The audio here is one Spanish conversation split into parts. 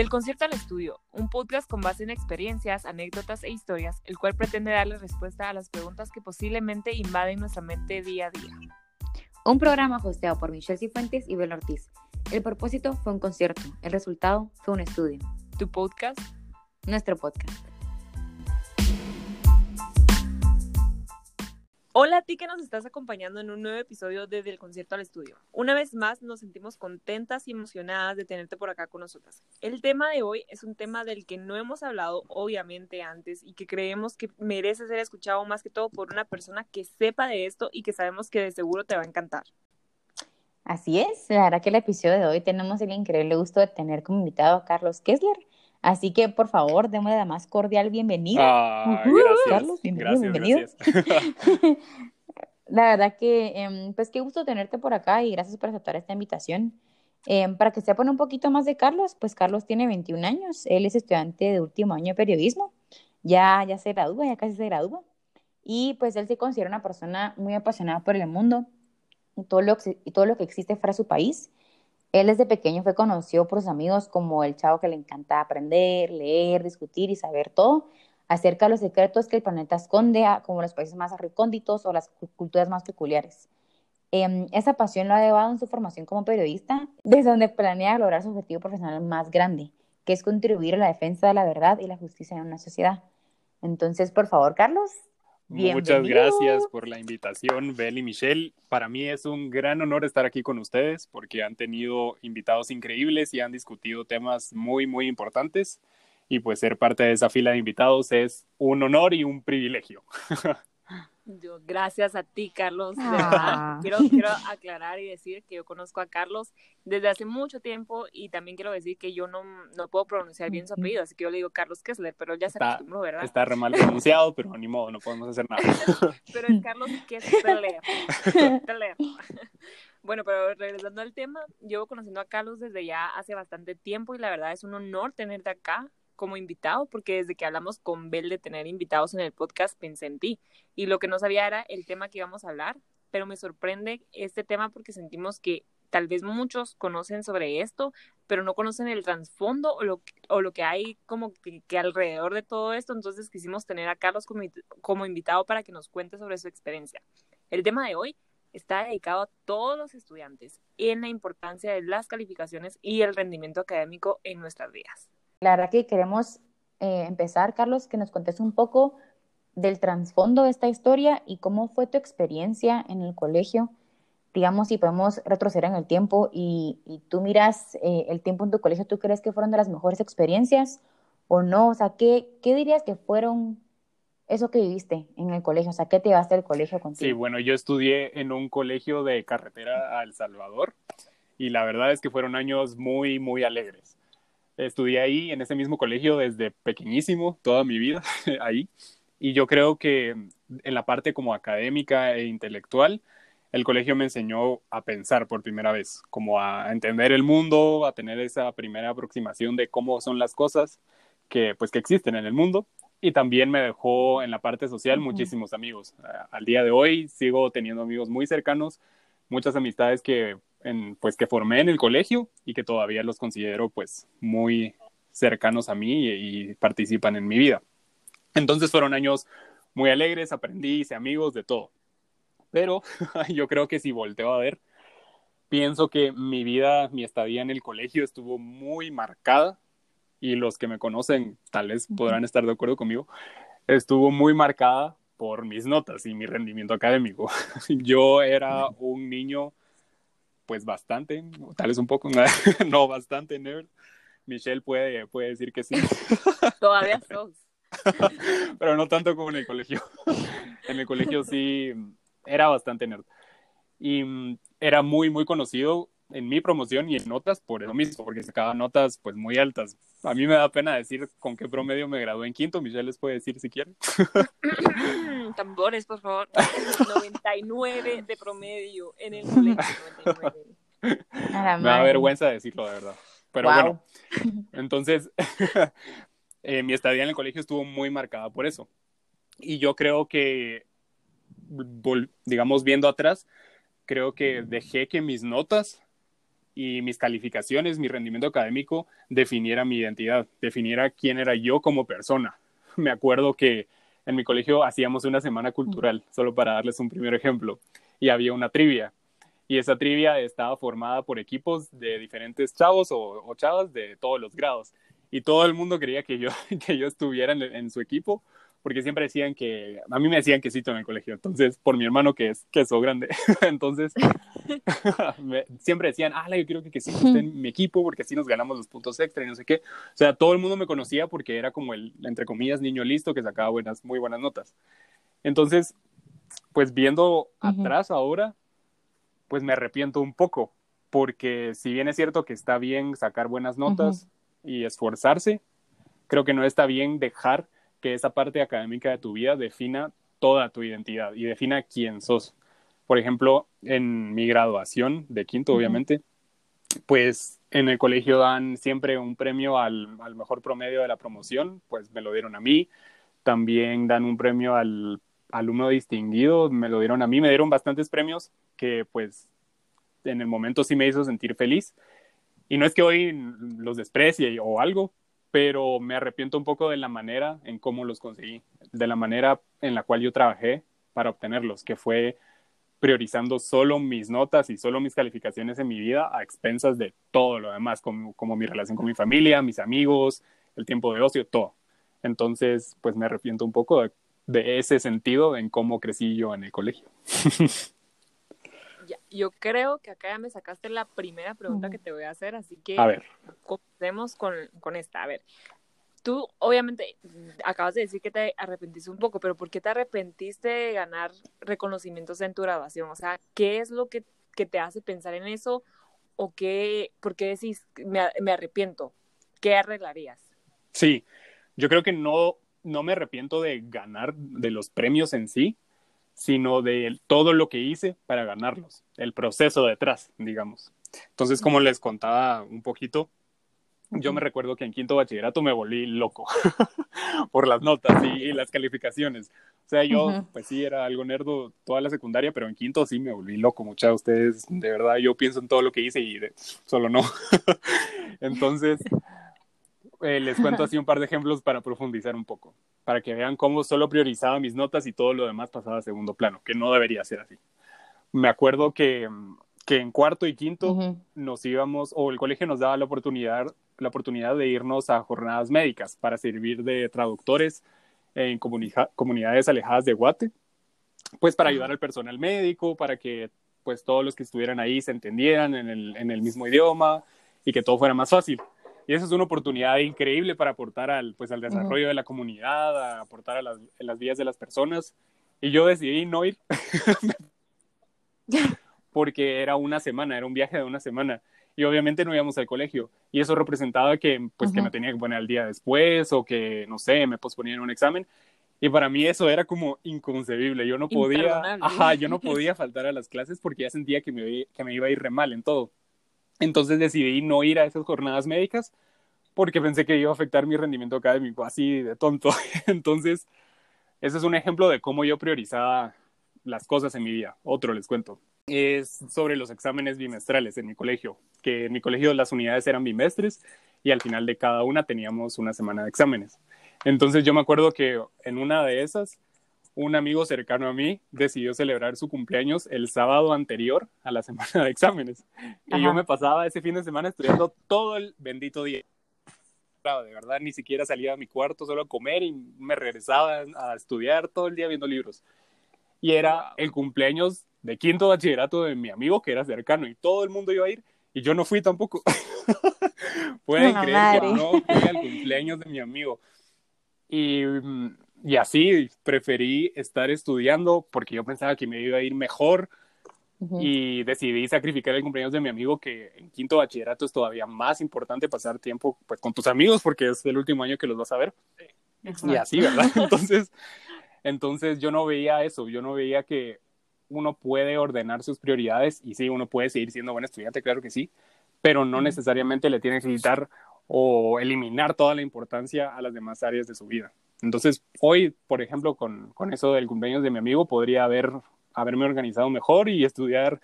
Del concierto al estudio, un podcast con base en experiencias, anécdotas e historias, el cual pretende darle respuesta a las preguntas que posiblemente invaden nuestra mente día a día. Un programa hosteado por Michelle Cifuentes y Bel Ortiz. El propósito fue un concierto, el resultado fue un estudio. Tu podcast, nuestro podcast. Hola a ti que nos estás acompañando en un nuevo episodio desde el concierto al estudio. Una vez más nos sentimos contentas y emocionadas de tenerte por acá con nosotras. El tema de hoy es un tema del que no hemos hablado obviamente antes y que creemos que merece ser escuchado más que todo por una persona que sepa de esto y que sabemos que de seguro te va a encantar. Así es, la verdad que el episodio de hoy tenemos el increíble gusto de tener como invitado a Carlos Kessler. Así que, por favor, démosle la más cordial bienvenida. Ah, gracias. Carlos, bienvenido, bienvenido. la verdad que, em, pues qué gusto tenerte por acá y gracias por aceptar esta invitación. Em, para que sepan un poquito más de Carlos, pues Carlos tiene 21 años, él es estudiante de último año de periodismo, ya, ya se gradúa, ya casi se gradúa, y pues él se considera una persona muy apasionada por el mundo y todo lo, y todo lo que existe fuera de su país. Él desde pequeño fue conocido por sus amigos como el chavo que le encanta aprender, leer, discutir y saber todo acerca de los secretos que el planeta esconde, como los países más recónditos o las culturas más peculiares. Em, esa pasión lo ha llevado en su formación como periodista, desde donde planea lograr su objetivo profesional más grande, que es contribuir a la defensa de la verdad y la justicia en una sociedad. Entonces, por favor, Carlos, Muchas gracias por la invitación, Bel y Michelle. Para mí es un gran honor estar aquí con ustedes porque han tenido invitados increíbles y han discutido temas muy, muy importantes. Y pues ser parte de esa fila de invitados es un honor y un privilegio. gracias a ti, Carlos. Ah. Quiero, quiero aclarar y decir que yo conozco a Carlos desde hace mucho tiempo y también quiero decir que yo no, no puedo pronunciar bien su apellido, así que yo le digo Carlos Kessler, pero ya se está, acostumbró, ¿verdad? Está re mal pronunciado, pero ni modo, no podemos hacer nada. pero es Carlos Kessler. Bueno, pero regresando al tema, llevo conociendo a Carlos desde ya hace bastante tiempo y la verdad es un honor tenerte acá como invitado, porque desde que hablamos con Bel de tener invitados en el podcast, pensé en ti. Y lo que no sabía era el tema que íbamos a hablar, pero me sorprende este tema porque sentimos que tal vez muchos conocen sobre esto, pero no conocen el trasfondo o lo, o lo que hay como que, alrededor de todo esto. Entonces quisimos tener a Carlos como, como invitado para que nos cuente sobre su experiencia. El tema de hoy está dedicado a todos los estudiantes en la importancia de las calificaciones y el rendimiento académico en nuestras vidas. La verdad que queremos eh, empezar, Carlos, que nos contes un poco del trasfondo de esta historia y cómo fue tu experiencia en el colegio. Digamos, si podemos retroceder en el tiempo y, tú miras eh, el tiempo en tu colegio, ¿tú crees que fueron de las mejores experiencias o no? O sea, ¿qué, ¿qué dirías que fueron eso que viviste en el colegio? O sea, ¿qué te llevaste del colegio contigo? Sí, bueno, yo estudié en un colegio de carretera a El Salvador y la verdad es que fueron años muy, muy alegres. Estudié ahí, en ese mismo colegio, desde pequeñísimo, toda mi vida, ahí. Y yo creo que en la parte como académica e intelectual, el colegio me enseñó a pensar por primera vez, como a entender el mundo, a tener esa primera aproximación de cómo son las cosas que, pues, que existen en el mundo. Y también me dejó en la parte social muchísimos amigos. Al día de hoy sigo teniendo amigos muy cercanos, muchas amistades que en, pues que formé en el colegio y que todavía los considero pues muy cercanos a mí y, participan en mi vida. Entonces fueron años muy alegres, aprendí, hice amigos, de todo. Pero yo creo que si volteo a ver, pienso que mi vida, mi estadía en el colegio estuvo muy marcada y los que me conocen tal vez podrán estar de acuerdo conmigo, estuvo muy marcada por mis notas y mi rendimiento académico. Yo era un niño pues bastante, tal vez un poco, no bastante nerd. Michelle puede, puede decir que sí. Todavía sos. Pero no tanto como en el colegio. En el colegio sí era bastante nerd. Y mm, era muy, muy conocido en mi promoción y en notas por eso mismo, porque sacaba notas pues muy altas. A mí me da pena decir con qué promedio me gradué en quinto, Michelle les puede decir si quieren. Tambores, por favor. 99 de promedio en el colegio. 99. Me da vergüenza decirlo, de verdad. Pero bueno, entonces eh, mi estadía en el colegio estuvo muy marcada por eso. Y yo creo que, digamos, viendo atrás, creo que dejé que mis notas y mis calificaciones, mi rendimiento académico definiera mi identidad, definiera quién era yo como persona. Me acuerdo que en mi colegio hacíamos una semana cultural, solo para darles un primer ejemplo, y había una trivia. Y esa trivia estaba formada por equipos de diferentes chavos o, chavas de todos los grados. Y todo el mundo quería que yo, que yo estuviera en su equipo porque siempre decían que, a mí me decían quesito en el colegio, entonces, por mi hermano que es queso grande, entonces, siempre decían, ah, yo quiero que quesito esté en mi equipo porque así nos ganamos los puntos extra y no sé qué. O sea, todo el mundo me conocía porque era como el, entre comillas, niño listo que sacaba buenas, muy buenas notas. Entonces, pues viendo atrás ahora, pues me arrepiento un poco, porque si bien es cierto que está bien sacar buenas notas y esforzarse, creo que no está bien dejar que esa parte académica de tu vida defina toda tu identidad y defina quién sos. Por ejemplo, en mi graduación de quinto, obviamente, pues en el colegio dan siempre un premio al, mejor promedio de la promoción, pues me lo dieron a mí. También dan un premio al alumno distinguido, me lo dieron a mí, me dieron bastantes premios que pues en el momento sí me hizo sentir feliz. Y no es que hoy los desprecie o algo, pero me arrepiento un poco de la manera en cómo los conseguí, de la manera en la cual yo trabajé para obtenerlos, que fue priorizando solo mis notas y solo mis calificaciones en mi vida a expensas de todo lo demás, como, mi relación con mi familia, mis amigos, el tiempo de ocio, todo. Entonces, pues me arrepiento un poco de, de ese sentido en cómo crecí yo en el colegio. yo creo que acá ya me sacaste la primera pregunta que te voy a hacer, así que a ver. comencemos con, con esta. A ver, tú obviamente acabas de decir que te arrepentiste un poco, pero ¿por qué te arrepentiste de ganar reconocimientos en tu graduación? O sea, ¿qué es lo que, que te hace pensar en eso? ¿O qué, por qué decís, me, me, arrepiento? ¿Qué arreglarías? Sí, yo creo que no, no me arrepiento de ganar de los premios en sí, sino de todo lo que hice para ganarlos, el proceso detrás, digamos. Entonces, como les contaba un poquito, yo me recuerdo que en quinto bachillerato me volví loco por las notas y, las calificaciones. O sea, yo, pues sí, era algo nerdo toda la secundaria, pero en quinto sí me volví loco. Muchas de ustedes, de verdad, yo pienso en todo lo que hice y solo no. Entonces, eh, les cuento así un par de ejemplos para profundizar un poco, para que vean cómo solo priorizaba mis notas y todo lo demás pasaba a segundo plano, que no debería ser así. Me acuerdo que, que en cuarto y quinto nos íbamos, o el colegio nos daba la oportunidad, la oportunidad de irnos a jornadas médicas para servir de traductores en comunidades alejadas de Guate, pues para ayudar al personal médico, para que pues todos los que estuvieran ahí se entendieran en el, en el mismo idioma y que todo fuera más fácil. Y esa es una oportunidad increíble para aportar al, pues, al desarrollo de la comunidad, a aportar a las, en las vidas de las personas. Y yo decidí no ir porque era una semana, era un viaje de una semana. Y obviamente no íbamos al colegio. Y eso representaba que, pues, que me tenía que poner al día después o que, no sé, me posponían un examen. Y para mí eso era como inconcebible. Yo no podía, ajá, yo no podía faltar a las clases porque ya sentía que me, que me iba a ir re mal en todo. Entonces decidí no ir a esas jornadas médicas porque pensé que iba a afectar mi rendimiento académico, así de tonto. Entonces, ese es un ejemplo de cómo yo priorizaba las cosas en mi vida. Otro les cuento. Es sobre los exámenes bimestrales en mi colegio, que en mi colegio las unidades eran bimestres y al final de cada una teníamos una semana de exámenes. Entonces yo me acuerdo que en una de esas un amigo cercano a mí decidió celebrar su cumpleaños el sábado anterior a la semana de exámenes. Y yo me pasaba ese fin de semana estudiando todo el bendito día. Claro, de verdad, ni siquiera salía a mi cuarto solo a comer y me regresaba a estudiar todo el día viendo libros. Y era el cumpleaños de quinto bachillerato de mi amigo que era cercano y todo el mundo iba a ir y yo no fui tampoco. Pueden creer que no fui al cumpleaños de mi amigo. Y mm, y así preferí estar estudiando porque yo pensaba que me iba a ir mejor y decidí sacrificar el cumpleaños de mi amigo que en quinto bachillerato es todavía más importante pasar tiempo pues con tus amigos porque es el último año que los vas a ver. Y así, ¿verdad? Entonces, entonces yo no veía eso, yo no veía que uno puede ordenar sus prioridades y sí, uno puede seguir siendo buen estudiante, claro que sí, pero no necesariamente le tiene que quitar o eliminar toda la importancia a las demás áreas de su vida. Entonces, hoy, por ejemplo, con, con eso del cumpleaños de mi amigo, podría haber, haberme organizado mejor y estudiar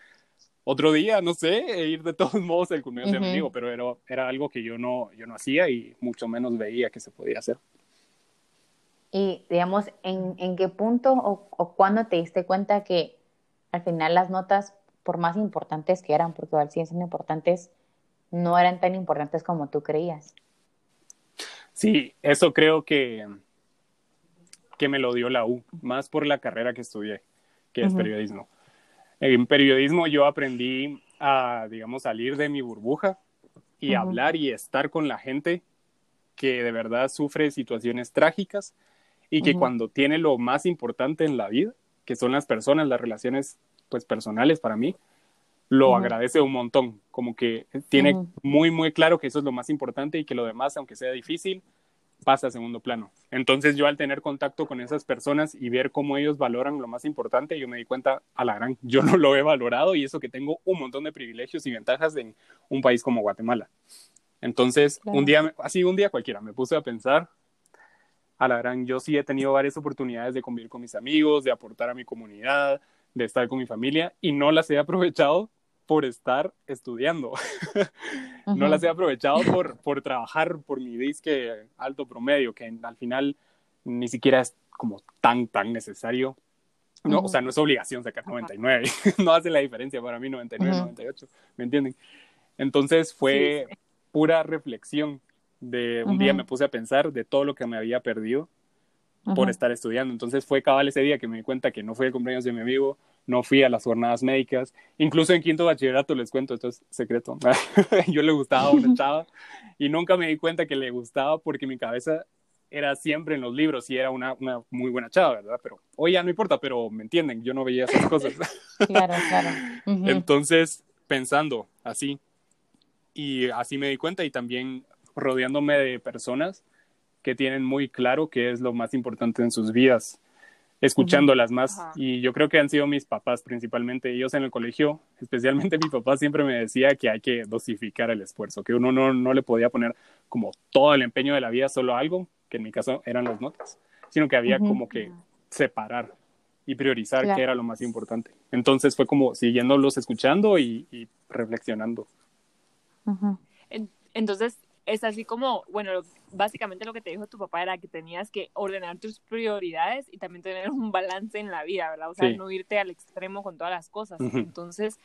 otro día, no sé, e ir de todos modos al cumpleaños de mi amigo, pero era, era algo que yo no, yo no hacía y mucho menos veía que se podía hacer. Y digamos, ¿en, en qué punto o, o cuándo te diste cuenta que al final las notas, por más importantes que eran, porque igual siguen siendo importantes, no eran tan importantes como tú creías? Sí, eso creo que, que me lo dio la U, más por la carrera que estudié, que es periodismo. En periodismo yo aprendí a, digamos, salir de mi burbuja y hablar y estar con la gente que de verdad sufre situaciones trágicas y que cuando tiene lo más importante en la vida, que son las personas, las relaciones pues personales para mí, lo agradece un montón, como que tiene muy muy claro que eso es lo más importante y que lo demás, aunque sea difícil, pasa a segundo plano. Entonces yo al tener contacto con esas personas y ver cómo ellos valoran lo más importante, yo me di cuenta, a la gran, yo no lo he valorado y eso que tengo un montón de privilegios y ventajas en un país como Guatemala. Entonces, un día, así un día cualquiera, me puse a pensar, a la gran, yo sí he tenido varias oportunidades de convivir con mis amigos, de aportar a mi comunidad, de estar con mi familia y no las he aprovechado por estar estudiando. no las he aprovechado por, por trabajar por mi disque alto promedio, que al final ni siquiera es como tan, tan necesario. No, o sea, no es obligación sacar 99. no hace la diferencia para mí 99, 98. ¿Me entienden? Entonces fue pura reflexión de un día me puse a pensar de todo lo que me había perdido por estar estudiando. Entonces fue cabal ese día que me di cuenta que no fue el cumpleaños de mi amigo, no fui a las jornadas médicas. Incluso en quinto bachillerato, les cuento, esto es secreto, yo le gustaba a una chava y nunca me di cuenta que le gustaba porque mi cabeza era siempre en los libros y era una, una muy buena chava, ¿verdad? Pero hoy ya no importa, pero me entienden, yo no veía esas cosas. claro, claro. Entonces, pensando así, y así me di cuenta y también rodeándome de personas que tienen muy claro qué es lo más importante en sus vidas escuchándolas más. Y yo creo que han sido mis papás principalmente. Ellos en el colegio, especialmente mi papá, siempre me decía que hay que dosificar el esfuerzo, que uno no, no le podía poner como todo el empeño de la vida solo a algo, que en mi caso eran las notas, sino que había como que separar y priorizar qué era lo más importante. Entonces fue como siguiéndolos escuchando y, y reflexionando. Entonces, es así como, bueno, básicamente lo que te dijo tu papá era que tenías que ordenar tus prioridades y también tener un balance en la vida, ¿verdad? O sea, no irte al extremo con todas las cosas. Entonces,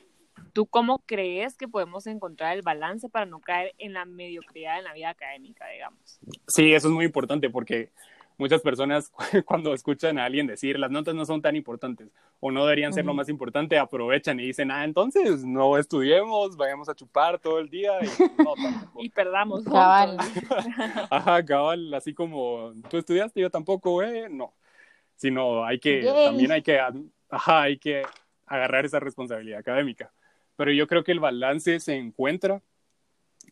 ¿tú cómo crees que podemos encontrar el balance para no caer en la mediocridad en la vida académica, digamos? Sí, eso es muy importante porque muchas personas cuando escuchan a alguien decir las notas no son tan importantes o no deberían ser lo más importante, aprovechan y dicen, ah, entonces no estudiemos, vayamos a chupar todo el día y, no, y perdamos. Cabal. Ajá, cabal, así como tú estudiaste, yo tampoco, eh, no. Sino hay que, también hay que, ajá, hay que agarrar esa responsabilidad académica. Pero yo creo que el balance se encuentra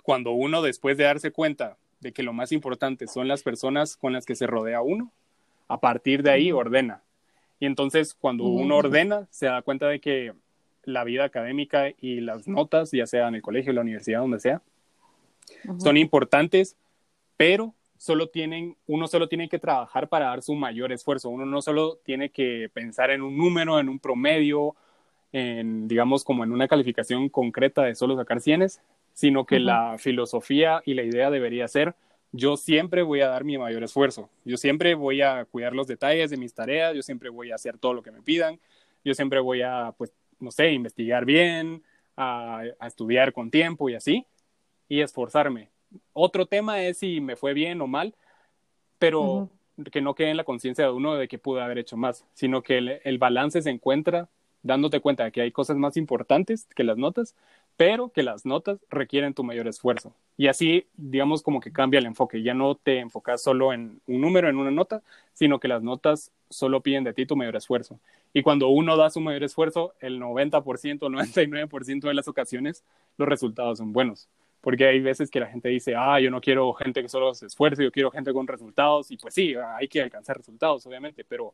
cuando uno después de darse cuenta de que lo más importante son las personas con las que se rodea uno, a partir de ahí ordena. Y entonces cuando uno ordena, se da cuenta de que la vida académica y las notas, ya sea en el colegio, la universidad, donde sea, son importantes, pero solo tienen, uno solo tiene que trabajar para dar su mayor esfuerzo. Uno no solo tiene que pensar en un número, en un promedio, en, digamos, como en una calificación concreta de solo sacar cienes, sino que la filosofía y la idea debería ser, yo siempre voy a dar mi mayor esfuerzo, yo siempre voy a cuidar los detalles de mis tareas, yo siempre voy a hacer todo lo que me pidan, yo siempre voy a, pues, no sé, investigar bien, a, estudiar con tiempo y así, y esforzarme. Otro tema es si me fue bien o mal, pero que no quede en la conciencia de uno de que pude haber hecho más, sino que el balance se encuentra dándote cuenta de que hay cosas más importantes que las notas, pero que las notas requieren tu mayor esfuerzo. Y así, digamos, como que cambia el enfoque. Ya no te enfocas solo en un número, en una nota, sino que las notas solo piden de ti tu mayor esfuerzo. Y cuando uno da su mayor esfuerzo, el 90%, 99% de las ocasiones, los resultados son buenos. Porque hay veces que la gente dice, ah, yo no quiero gente que solo se esfuerce, yo quiero gente con resultados. Y pues sí, hay que alcanzar resultados, obviamente, pero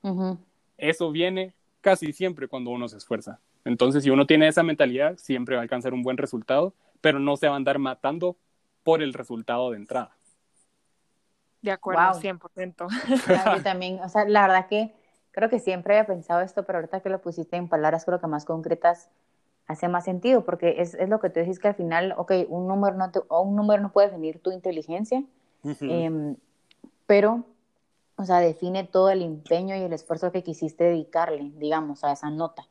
eso viene casi siempre cuando uno se esfuerza. Entonces, si uno tiene esa mentalidad, siempre va a alcanzar un buen resultado, pero no se va a andar matando por el resultado de entrada. De acuerdo, 100%. Yo también, o sea, la verdad que creo que siempre había pensado esto, pero ahorita que lo pusiste en palabras creo que más concretas, hace más sentido, porque es, es, lo que tú decís que al final, ok, un número no, te, o un número no puede definir tu inteligencia, eh, pero, o sea, define todo el empeño y el esfuerzo que quisiste dedicarle, digamos, a esa nota.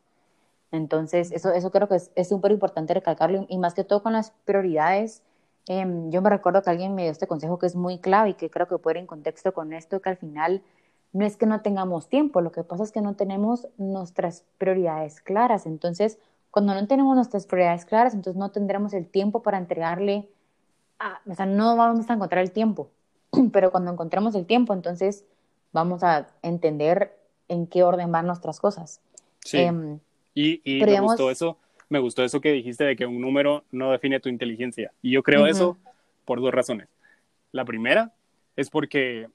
Entonces, eso, eso creo que es súper importante recalcarlo, y, más que todo con las prioridades. Eh, yo me recuerdo que alguien me dio este consejo que es muy clave y que creo que puede ir en contexto con esto, que al final no es que no tengamos tiempo, lo que pasa es que no tenemos nuestras prioridades claras. Entonces, cuando no tenemos nuestras prioridades claras, entonces no tendremos el tiempo para entregarle, a, o sea, no vamos a encontrar el tiempo, pero cuando encontremos el tiempo, entonces vamos a entender en qué orden van nuestras cosas. Sí. Eh, y, y me digamos, gustó eso, me gustó eso que dijiste de que un número no define tu inteligencia. Y yo creo uh -huh. eso por dos razones. La primera es porque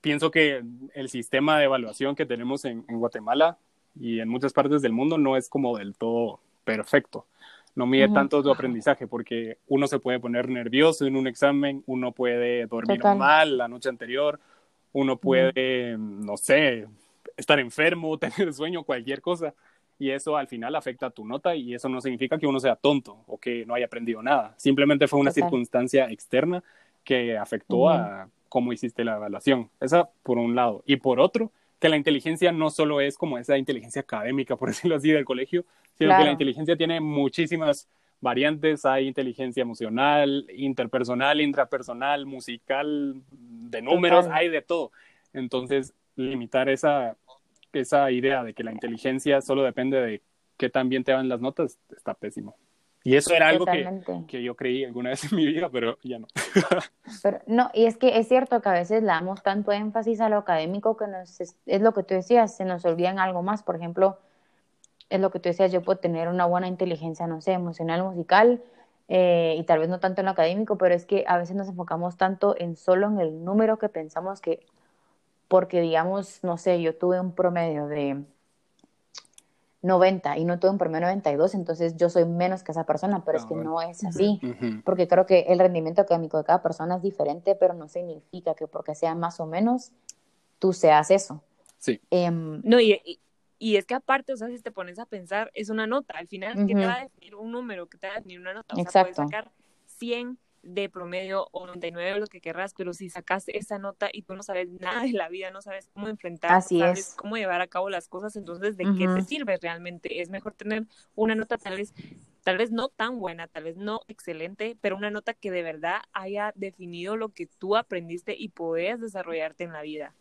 pienso que el sistema de evaluación que tenemos en, en Guatemala y en muchas partes del mundo no es como del todo perfecto. No mide uh -huh. tanto tu aprendizaje porque uno se puede poner nervioso en un examen, uno puede dormir Total. mal la noche anterior, uno puede, uh -huh. no sé, estar enfermo, tener sueño, cualquier cosa. Y eso al final afecta a tu nota y eso no significa que uno sea tonto o que no haya aprendido nada. Simplemente fue una Total. circunstancia externa que afectó uh -huh. a cómo hiciste la evaluación. Esa por un lado. Y por otro, que la inteligencia no solo es como esa inteligencia académica, por decirlo así, del colegio, sino claro. que la inteligencia tiene muchísimas variantes. Hay inteligencia emocional, interpersonal, intrapersonal, musical, de números, Total. hay de todo. Entonces, limitar esa, esa idea de que la inteligencia solo depende de qué tan bien te van las notas está pésimo. Y eso era algo que, que, yo creí alguna vez en mi vida, pero ya no. pero, no, y es que es cierto que a veces le damos tanto énfasis a lo académico que nos, es, es, lo que tú decías, se nos olvidan algo más. Por ejemplo, es lo que tú decías, yo puedo tener una buena inteligencia, no sé, emocional, musical, eh, y tal vez no tanto en lo académico, pero es que a veces nos enfocamos tanto en solo en el número que pensamos que, porque digamos, no sé, yo tuve un promedio de 90 y no tuve un promedio 92, entonces yo soy menos que esa persona, pero es que no es así, uh -huh. porque creo que el rendimiento académico de cada persona es diferente, pero no significa que porque sea más o menos, tú seas eso. Sí. Eh, no, y, y, y, es que aparte, o sea, si te pones a pensar, es una nota, al final, uh -huh. ¿qué te va a definir un número? ¿Qué te va a definir una nota? O Exacto. sea, puedes sacar 100 de promedio o 99 lo que querrás, pero si sacas esa nota y tú no sabes nada de la vida, no sabes cómo enfrentar, Así no sabes es. cómo llevar a cabo las cosas, entonces ¿de uh -huh. qué te sirve realmente? Es mejor tener una nota tal vez tal vez no tan buena, tal vez no excelente, pero una nota que de verdad haya definido lo que tú aprendiste y puedes desarrollarte en la vida.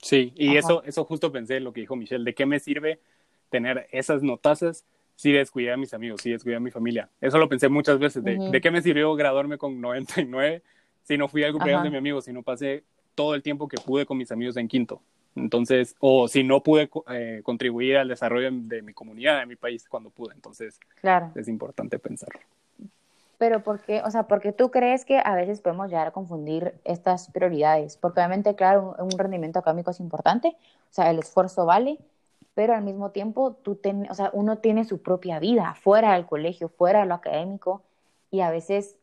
Sí, y eso eso justo pensé lo que dijo Michelle, ¿de qué me sirve tener esas notazas sí descuidé a mis amigos, sí descuidé a mi familia. Eso lo pensé muchas veces, de, uh -huh. ¿de qué me sirvió graduarme con 99 si no fui al cumpleaños de mi amigo, si no pasé todo el tiempo que pude con mis amigos en quinto? Entonces, o si no pude eh, contribuir al desarrollo de mi comunidad, de mi país cuando pude. Entonces, claro. es importante pensarlo. Pero ¿por qué? O sea, porque tú crees que a veces podemos llegar a confundir estas prioridades. Porque obviamente, claro, un, un rendimiento académico es importante, o sea, el esfuerzo vale, pero al mismo tiempo tú ten, o sea, uno tiene su propia vida fuera del colegio, fuera de lo académico, y a veces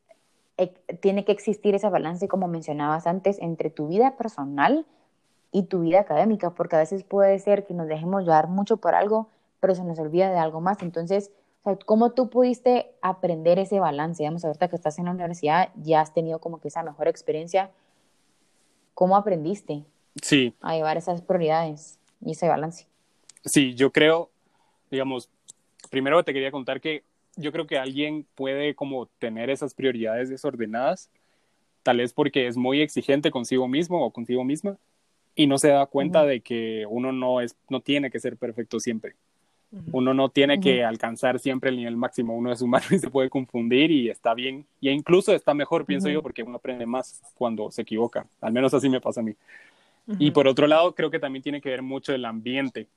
eh, tiene que existir ese balance, como mencionabas antes, entre tu vida personal y tu vida académica, porque a veces puede ser que nos dejemos llevar mucho por algo, pero se nos olvida de algo más. Entonces, o sea, ¿cómo tú pudiste aprender ese balance? Digamos, ahorita que estás en la universidad, ya has tenido como que esa mejor experiencia. ¿Cómo aprendiste sí. a llevar esas prioridades y ese balance? Sí, yo creo, digamos, primero te quería contar que yo creo que alguien puede como tener esas prioridades desordenadas, tal vez porque es muy exigente consigo mismo o consigo misma y no se da cuenta uh -huh. de que uno no es no tiene que ser perfecto siempre. Uh -huh. Uno no tiene uh -huh. que alcanzar siempre el nivel máximo, uno es humano y se puede confundir y está bien y incluso está mejor, pienso yo, porque uno aprende más cuando se equivoca, al menos así me pasa a mí. Y por otro lado, creo que también tiene que ver mucho el ambiente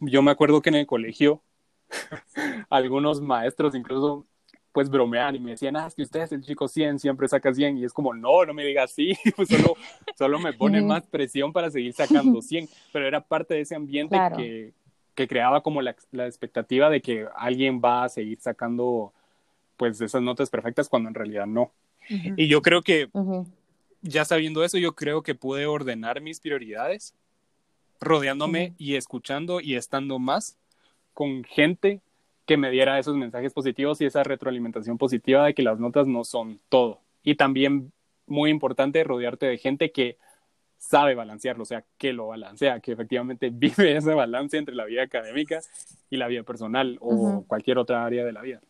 yo me acuerdo que en el colegio algunos maestros incluso pues bromean y me decían, ah, es que usted es el chico 100, siempre saca 100, y es como, no, no me digas así, pues solo, solo me pone más presión para seguir sacando 100, pero era parte de ese ambiente claro. que, que, creaba como la, la, expectativa de que alguien va a seguir sacando pues esas notas perfectas cuando en realidad no. Uh -huh. Y yo creo que, uh -huh. ya sabiendo eso, yo creo que pude ordenar mis prioridades rodeándome y escuchando y estando más con gente que me diera esos mensajes positivos y esa retroalimentación positiva de que las notas no son todo. Y también, muy importante, rodearte de gente que sabe balancearlo, o sea, que lo balancea, que efectivamente vive ese balance entre la vida académica y la vida personal o cualquier otra área de la vida.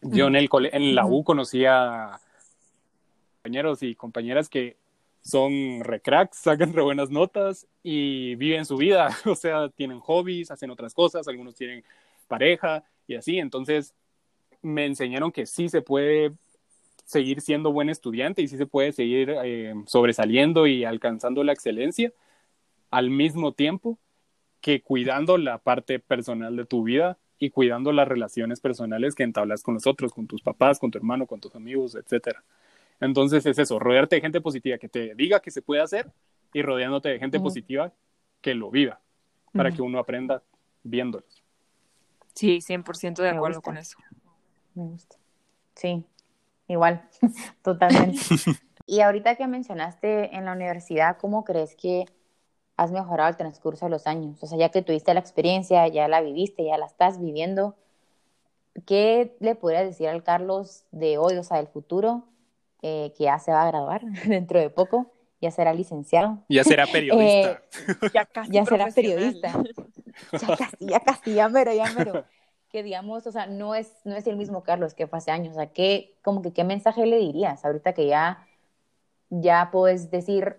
Yo en, el en la U conocía compañeros y compañeras que son recracks, sacan re buenas notas y viven su vida, o sea, tienen hobbies, hacen otras cosas, algunos tienen pareja y así, entonces me enseñaron que sí se puede seguir siendo buen estudiante y sí se puede seguir eh, sobresaliendo y alcanzando la excelencia al mismo tiempo que cuidando la parte personal de tu vida y cuidando las relaciones personales que entablas con los otros, con tus papás, con tu hermano, con tus amigos, etcétera. Entonces es eso, rodearte de gente positiva que te diga que se puede hacer y rodeándote de gente positiva que lo viva, para que uno aprenda viéndolos. Sí, 100% de acuerdo con eso. Me gusta. Sí, igual, totalmente. y ahorita que mencionaste en la universidad, ¿cómo crees que has mejorado el transcurso de los años? O sea, ya que tuviste la experiencia, ya la viviste, ya la estás viviendo, ¿qué le podrías decir al Carlos de hoy, o sea, del futuro, eh, que ya se va a graduar dentro de poco? Ya será licenciado. Ya será periodista. Eh, ya, ya será periodista. Ya casi, ya casi, ya mero, ya mero que digamos, o sea, no es, no es el mismo Carlos que fue hace años, o sea, ¿qué, como que, ¿qué mensaje le dirías ahorita que ya, ya puedes decir,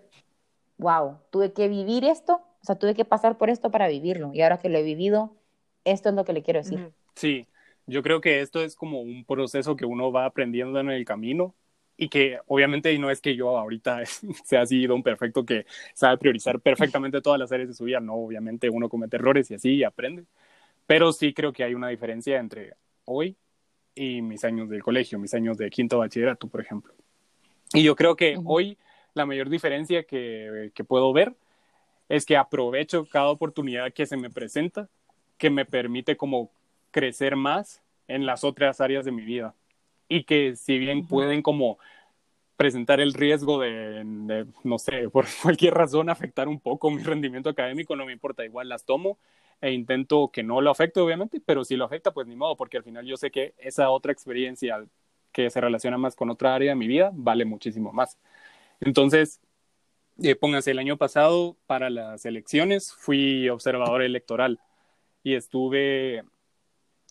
wow, tuve que vivir esto, o sea, tuve que pasar por esto para vivirlo, y ahora que lo he vivido, esto es lo que le quiero decir. Sí, yo creo que esto es como un proceso que uno va aprendiendo en el camino y que obviamente no es que yo ahorita sea así don perfecto que sabe priorizar perfectamente todas las áreas de su vida, no, obviamente uno comete errores y así y aprende, pero sí creo que hay una diferencia entre hoy y mis años del colegio, mis años de quinto bachillerato, por ejemplo. Y yo creo que hoy la mayor diferencia que, que puedo ver es que aprovecho cada oportunidad que se me presenta, que me permite como crecer más en las otras áreas de mi vida. Y que si bien pueden como presentar el riesgo de, de, no sé, por cualquier razón afectar un poco mi rendimiento académico, no me importa, igual las tomo e intento que no lo afecte, obviamente, pero si lo afecta, pues ni modo, porque al final yo sé que esa otra experiencia que se relaciona más con otra área de mi vida vale muchísimo más. Entonces, eh, pónganse, el año pasado para las elecciones fui observador electoral y estuve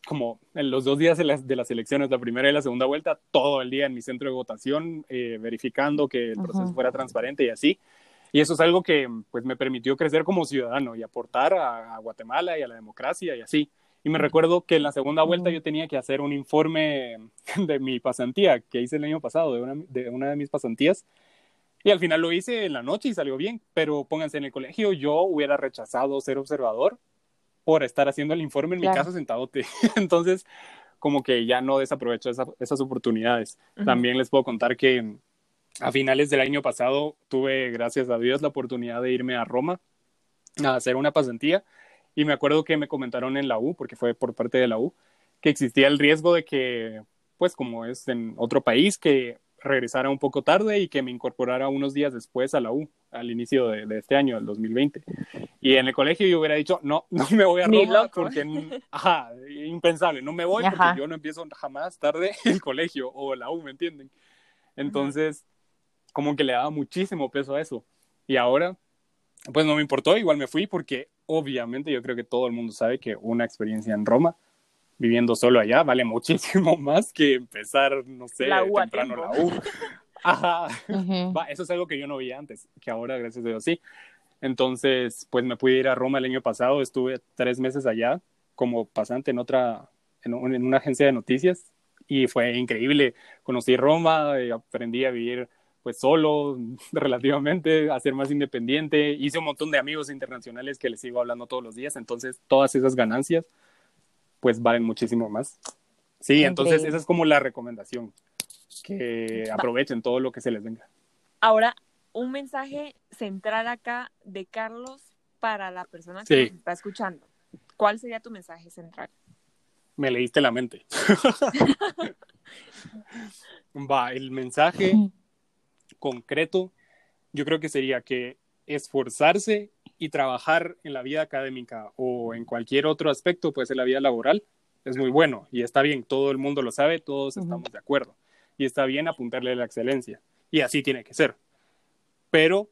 como en los dos días de las, de las, elecciones, la primera y la segunda vuelta, todo el día en mi centro de votación, eh, verificando que el proceso fuera transparente y así. Y eso es algo que pues me permitió crecer como ciudadano y aportar a, Guatemala y a la democracia y así. Y me recuerdo que en la segunda vuelta yo tenía que hacer un informe de mi pasantía que hice el año pasado, de una de, una de mis pasantías. Y al final lo hice en la noche y salió bien, pero pónganse en el colegio, yo hubiera rechazado ser observador por estar haciendo el informe en mi casa sentadote. Entonces, como que ya no desaprovecho esas oportunidades. También les puedo contar que a finales del año pasado tuve, gracias a Dios, la oportunidad de irme a Roma a hacer una pasantía y me acuerdo que me comentaron en la U, porque fue por parte de la U, que existía el riesgo de que, pues como es en otro país, que regresara un poco tarde y que me incorporara unos días después a la U, al inicio de, este año, el 2020. Y en el colegio yo hubiera dicho, no, no me voy a Roma porque, ajá, impensable, no me voy porque yo no empiezo jamás tarde el colegio o la U, ¿me entienden? Entonces, como que le daba muchísimo peso a eso. Y ahora, pues no me importó, igual me fui porque obviamente yo creo que todo el mundo sabe que una experiencia en Roma, viviendo solo allá, vale muchísimo más que empezar, no sé, la U temprano la U. Ajá. eso es algo que yo no veía antes, que ahora, gracias a Dios, sí. Entonces, pues me pude ir a Roma el año pasado, estuve tres meses allá como pasante en otra, en, en una agencia de noticias y fue increíble. Conocí Roma, y aprendí a vivir pues solo relativamente, a ser más independiente. Hice un montón de amigos internacionales que les sigo hablando todos los días, entonces todas esas ganancias pues valen muchísimo más. Sí, entonces esa es como la recomendación, que aprovechen todo lo que se les venga. Ahora, un mensaje central acá de Carlos para la persona que está escuchando. ¿Cuál sería tu mensaje central? Me leíste la mente. Va, el mensaje concreto, yo creo que sería que esforzarse y trabajar en la vida académica o en cualquier otro aspecto, puede ser la vida laboral, es muy bueno. Y está bien, todo el mundo lo sabe, todos estamos de acuerdo. Y está bien apuntarle a la excelencia. Y así tiene que ser. Pero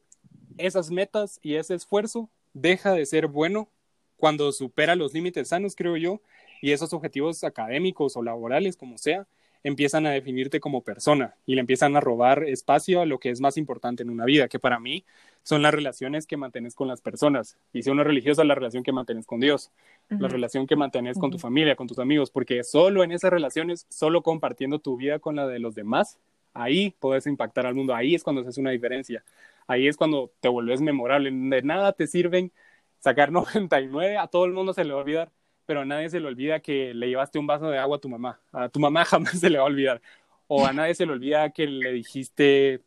esas metas y ese esfuerzo deja de ser bueno cuando supera los límites sanos, creo yo, y esos objetivos académicos o laborales, como sea, empiezan a definirte como persona y le empiezan a robar espacio a lo que es más importante en una vida, que para mí son las relaciones que mantienes con las personas. Y si uno es religioso, la relación que mantienes con Dios, la relación que mantienes con tu familia, con tus amigos, porque solo en esas relaciones, solo compartiendo tu vida con la de los demás, ahí puedes impactar al mundo, ahí es cuando se hace una diferencia, ahí es cuando te vuelves memorable, de nada te sirven sacar 99, a todo el mundo se le va a olvidar, pero a nadie se le olvida que le llevaste un vaso de agua a tu mamá. A tu mamá jamás se le va a olvidar. O a nadie se le olvida que le dijiste,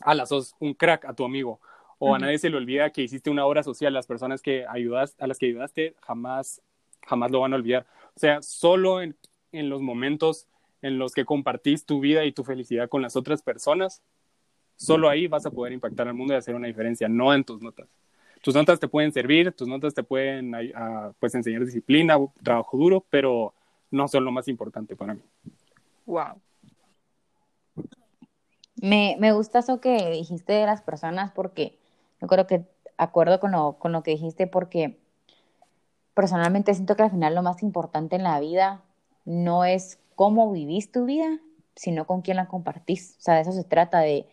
a las sos un crack a tu amigo. O a nadie se le olvida que hiciste una obra social. Las personas que ayudas, a las que ayudaste jamás, jamás lo van a olvidar. O sea, solo en, en los momentos en los que compartís tu vida y tu felicidad con las otras personas, solo ahí vas a poder impactar al mundo y hacer una diferencia, no en tus notas tus notas te pueden servir, tus notas te pueden pues, enseñar disciplina, trabajo duro, pero no son lo más importante para mí. Wow. Me, me gusta eso que dijiste de las personas porque yo creo que acuerdo con lo, con lo que dijiste porque personalmente siento que al final lo más importante en la vida no es cómo vivís tu vida, sino con quién la compartís. O sea, de eso se trata, de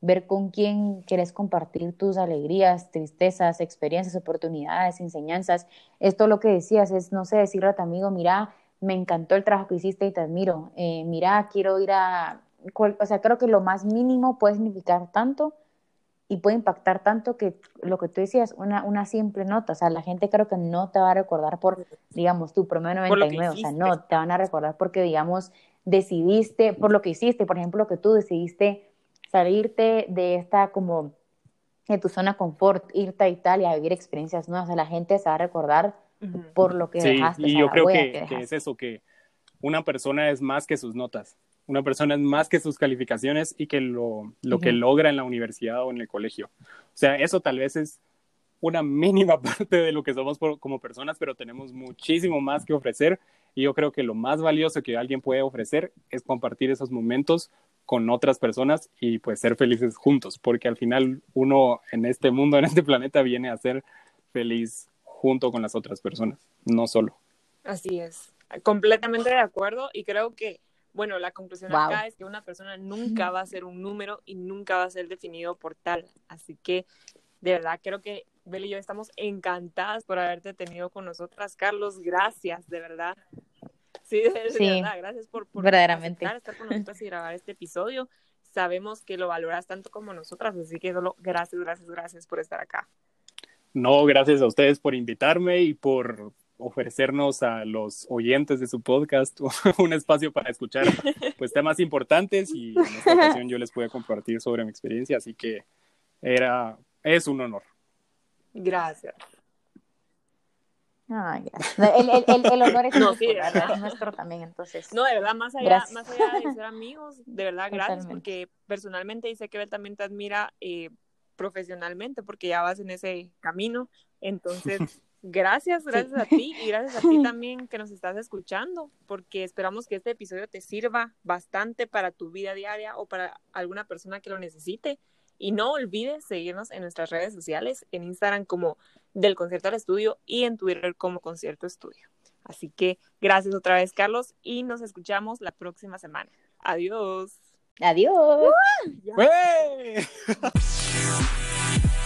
ver con quién quieres compartir tus alegrías, tristezas, experiencias, oportunidades, enseñanzas. Esto lo que decías es, no sé, decirle a tu amigo, mira, me encantó el trabajo que hiciste y te admiro. Eh, mira, quiero ir a... O sea, creo que lo más mínimo puede significar tanto y puede impactar tanto que lo que tú decías, una, una simple nota, o sea, la gente creo que no te va a recordar por, digamos, tu promedio 99, o sea, no, te van a recordar porque, digamos, decidiste, por lo que hiciste, por ejemplo, que tú decidiste salirte de esta como de tu zona confort, irte a Italia a vivir experiencias nuevas, o sea, la gente se va a recordar por lo que sí, dejaste. Y yo creo que, es eso, que una persona es más que sus notas, una persona es más que sus calificaciones y que lo, lo que logra en la universidad o en el colegio. O sea, eso tal vez es una mínima parte de lo que somos como personas, pero tenemos muchísimo más que ofrecer y yo creo que lo más valioso que alguien puede ofrecer es compartir esos momentos con otras personas y pues ser felices juntos, porque al final uno en este mundo, en este planeta, viene a ser feliz junto con las otras personas, no solo. Así es, completamente de acuerdo y creo que, bueno, la conclusión acá es que una persona nunca va a ser un número y nunca va a ser definido por tal, así que de verdad creo que Bel y yo estamos encantadas por haberte tenido con nosotras. Carlos, gracias, de verdad. Sí, de, verdad, gracias por, por verdaderamente. estar con nosotros y grabar este episodio. Sabemos que lo valoras tanto como nosotras, así que solo gracias, gracias, gracias por estar acá. No, gracias a ustedes por invitarme y por ofrecernos a los oyentes de su podcast un espacio para escuchar pues temas importantes y en esta ocasión yo les pude compartir sobre mi experiencia, así que era es un honor. Gracias. Ay, El, el, el, honor es, nuestro también, entonces. No, de verdad, más allá, más allá de ser amigos, de verdad, gracias, porque personalmente dice que él también te admira eh, profesionalmente, porque ya vas en ese camino. Entonces, gracias, gracias a ti y gracias a ti también que nos estás escuchando, porque esperamos que este episodio te sirva bastante para tu vida diaria o para alguna persona que lo necesite. Y no olvides seguirnos en nuestras redes sociales, en Instagram como del concierto al estudio y en Twitter como concierto estudio. Así que gracias otra vez, Carlos, y nos escuchamos la próxima semana. Adiós. Adiós.